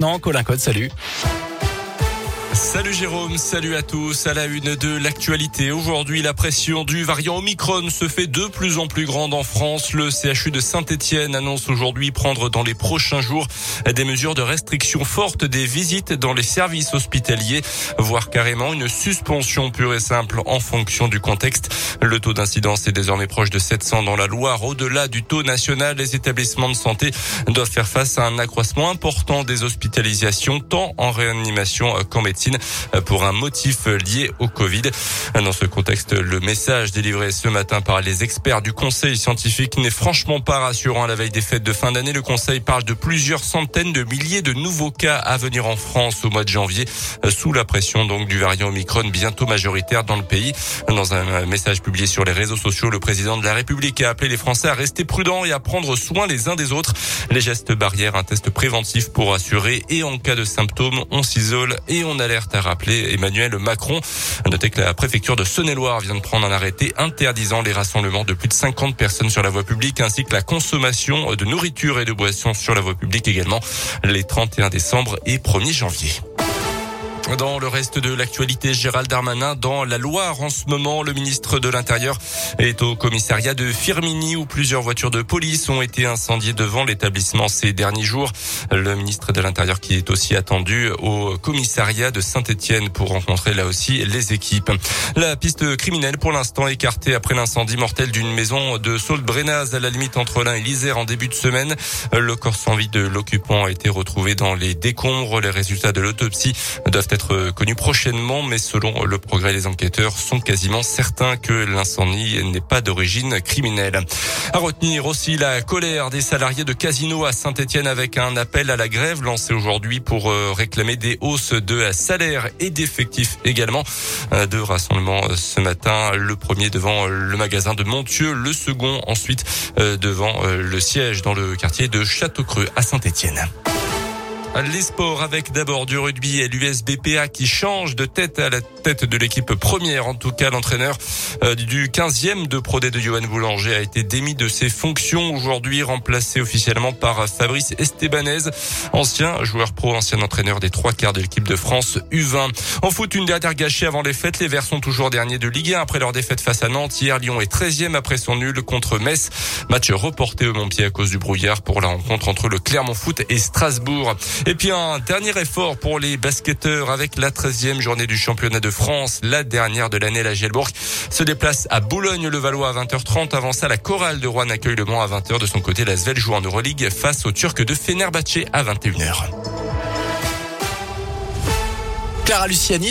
maintenant. Colin Code, salut. Salut Jérôme, salut à tous. À la une de l'actualité, aujourd'hui, la pression du variant Omicron se fait de plus en plus grande en France. Le CHU de Saint-Etienne annonce aujourd'hui prendre dans les prochains jours des mesures de restriction forte des visites dans les services hospitaliers, voire carrément une suspension pure et simple en fonction du contexte. Le taux d'incidence est désormais proche de 700 dans la Loire. Au-delà du taux national, les établissements de santé doivent faire face à un accroissement important des hospitalisations, tant en réanimation qu'en médecine pour un motif lié au Covid. Dans ce contexte, le message délivré ce matin par les experts du Conseil scientifique n'est franchement pas rassurant à la veille des fêtes de fin d'année. Le Conseil parle de plusieurs centaines de milliers de nouveaux cas à venir en France au mois de janvier, sous la pression donc du variant Omicron bientôt majoritaire dans le pays. Dans un message publié sur les réseaux sociaux, le président de la République a appelé les Français à rester prudents et à prendre soin les uns des autres. Les gestes barrières, un test préventif pour assurer et en cas de symptômes, on s'isole et on a alerte a rappelé Emmanuel Macron. Notez que la préfecture de Saône-et-Loire vient de prendre un arrêté interdisant les rassemblements de plus de 50 personnes sur la voie publique ainsi que la consommation de nourriture et de boissons sur la voie publique également les 31 décembre et 1er janvier. Dans le reste de l'actualité, Gérald Darmanin dans la Loire en ce moment, le ministre de l'Intérieur est au commissariat de Firmini où plusieurs voitures de police ont été incendiées devant l'établissement ces derniers jours. Le ministre de l'Intérieur qui est aussi attendu au commissariat de Saint-Etienne pour rencontrer là aussi les équipes. La piste criminelle pour l'instant écartée après l'incendie mortel d'une maison de Sault-Brénaz à la limite entre l'Ain et l'Isère en début de semaine. Le corps sans vie de l'occupant a été retrouvé dans les décombres. Les résultats de l'autopsie doivent être connus prochainement, mais selon le progrès des enquêteurs, sont quasiment certains que l'incendie n'est pas d'origine criminelle. À retenir aussi la colère des salariés de Casino à Saint-Etienne avec un appel à la grève lancé aujourd'hui pour euh, réclamer des hausses de salaire et d'effectifs également. Euh, Deux rassemblements euh, ce matin, le premier devant le magasin de Montieux, le second ensuite devant le siège dans le quartier de Châteaucreux à Saint-Etienne. Les sports avec d'abord du rugby et l'USBPA qui change de tête à la tête de l'équipe première. En tout cas, l'entraîneur euh, du 15e de Pro de Johan Boulanger a été démis de ses fonctions aujourd'hui, remplacé officiellement par Fabrice Estebanez, ancien joueur pro, ancien entraîneur des trois quarts de l'équipe de France U20. En foot, une dernière gâchée avant les fêtes. Les Verts sont toujours derniers de Ligue 1 après leur défaite face à Nantes. Hier, Lyon est 13e après son nul contre Metz. Match reporté au Montpied à cause du brouillard pour la rencontre entre le Clermont Foot et Strasbourg. Et puis un dernier effort pour les basketteurs avec la 13e journée du championnat de France, la dernière de l'année. La Gielbourg se déplace à Boulogne-le-Valois à 20h30. Avant ça, la chorale de Rouen accueille le Mans à 20h. De son côté, la Svel joue en Euroleague face aux Turcs de Fenerbahçe à 21h. Clara Luciani